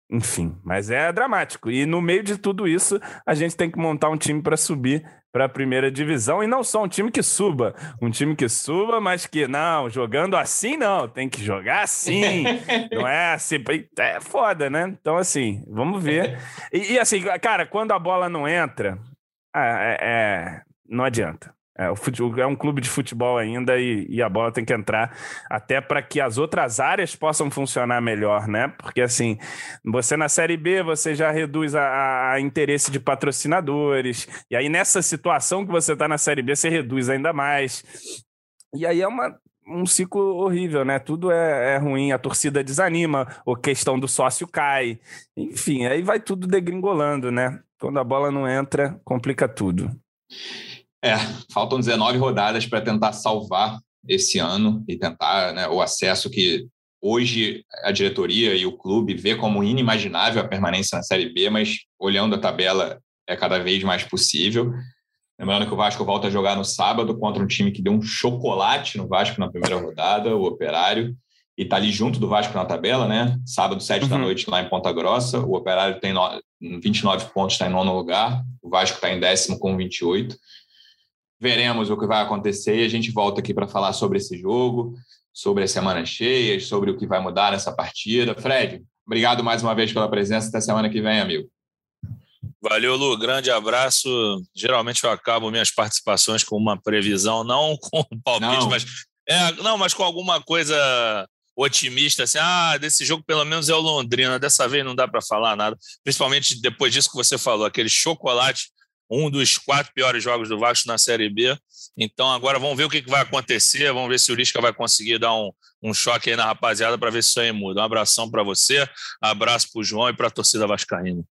Enfim, mas é dramático. E no meio de tudo isso, a gente tem que montar um time para subir para a primeira divisão e não só um time que suba, um time que suba, mas que não, jogando assim não, tem que jogar assim, [laughs] não é assim, é foda, né? Então assim, vamos ver. [laughs] E, e assim, cara, quando a bola não entra, é, é não adianta. É, o futebol, é um clube de futebol ainda e, e a bola tem que entrar até para que as outras áreas possam funcionar melhor, né? Porque assim, você na Série B você já reduz a, a interesse de patrocinadores, e aí nessa situação que você está na Série B você reduz ainda mais. E aí é uma, um ciclo horrível, né? Tudo é, é, ruim, a torcida desanima, a questão do sócio cai, enfim, aí vai tudo degringolando, né? Quando a bola não entra, complica tudo. É, faltam 19 rodadas para tentar salvar esse ano e tentar né, o acesso que hoje a diretoria e o clube vê como inimaginável a permanência na Série B, mas olhando a tabela é cada vez mais possível. Lembrando que o Vasco volta a jogar no sábado contra um time que deu um chocolate no Vasco na primeira rodada, o Operário, e está ali junto do Vasco na tabela, né? Sábado, sete uhum. da noite, lá em Ponta Grossa. O Operário tem 29 pontos, está em nono lugar. O Vasco está em décimo com 28 veremos o que vai acontecer e a gente volta aqui para falar sobre esse jogo, sobre as semanas cheias, sobre o que vai mudar nessa partida. Fred, obrigado mais uma vez pela presença. Até semana que vem, amigo. Valeu, Lu. Grande abraço. Geralmente eu acabo minhas participações com uma previsão, não [laughs] com palpite, não. mas é, não, mas com alguma coisa otimista, assim, ah, desse jogo pelo menos é o Londrina, dessa vez não dá para falar nada, principalmente depois disso que você falou, aquele chocolate um dos quatro piores jogos do Vasco na Série B. Então agora vamos ver o que vai acontecer, vamos ver se o Lisca vai conseguir dar um, um choque aí na rapaziada para ver se isso aí muda. Um abração para você, abraço para o João e para a torcida vascaína.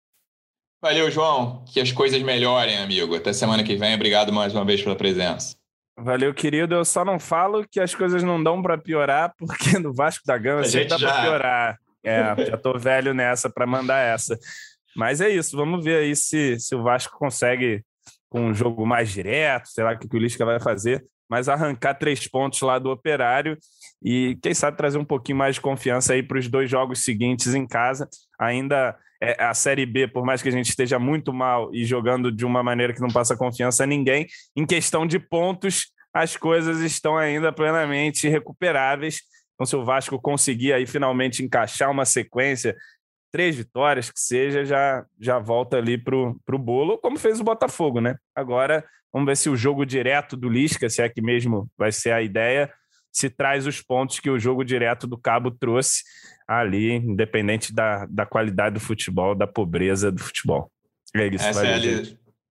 Valeu, João. Que as coisas melhorem, amigo. Até semana que vem. Obrigado mais uma vez pela presença. Valeu, querido. Eu só não falo que as coisas não dão para piorar, porque no Vasco da Gama sempre dá já... para piorar. É, já tô velho nessa para mandar essa. Mas é isso, vamos ver aí se, se o Vasco consegue, com um jogo mais direto, sei lá o que o Lisca vai fazer, mas arrancar três pontos lá do Operário e, quem sabe, trazer um pouquinho mais de confiança aí para os dois jogos seguintes em casa. Ainda é, a Série B, por mais que a gente esteja muito mal e jogando de uma maneira que não passa confiança a ninguém, em questão de pontos, as coisas estão ainda plenamente recuperáveis. Então, se o Vasco conseguir aí finalmente encaixar uma sequência três vitórias que seja, já, já volta ali pro, pro bolo, como fez o Botafogo, né? Agora, vamos ver se o jogo direto do Lisca, se é que mesmo vai ser a ideia, se traz os pontos que o jogo direto do Cabo trouxe ali, independente da, da qualidade do futebol, da pobreza do futebol. É isso, essa, é a,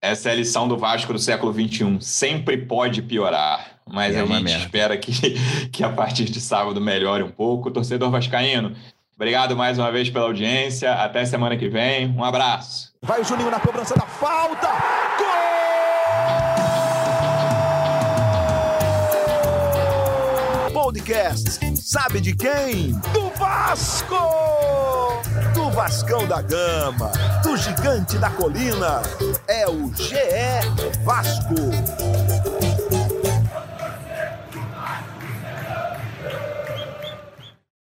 essa é a lição do Vasco do século XXI. Sempre pode piorar, mas é a gente merda. espera que, [laughs] que a partir de sábado melhore um pouco. O torcedor vascaíno, Obrigado mais uma vez pela audiência. Até semana que vem. Um abraço. Vai o Juninho na cobrança da falta. Gol! Podcast. Sabe de quem? Do Vasco! Do Vascão da Gama. Do Gigante da Colina. É o GE Vasco.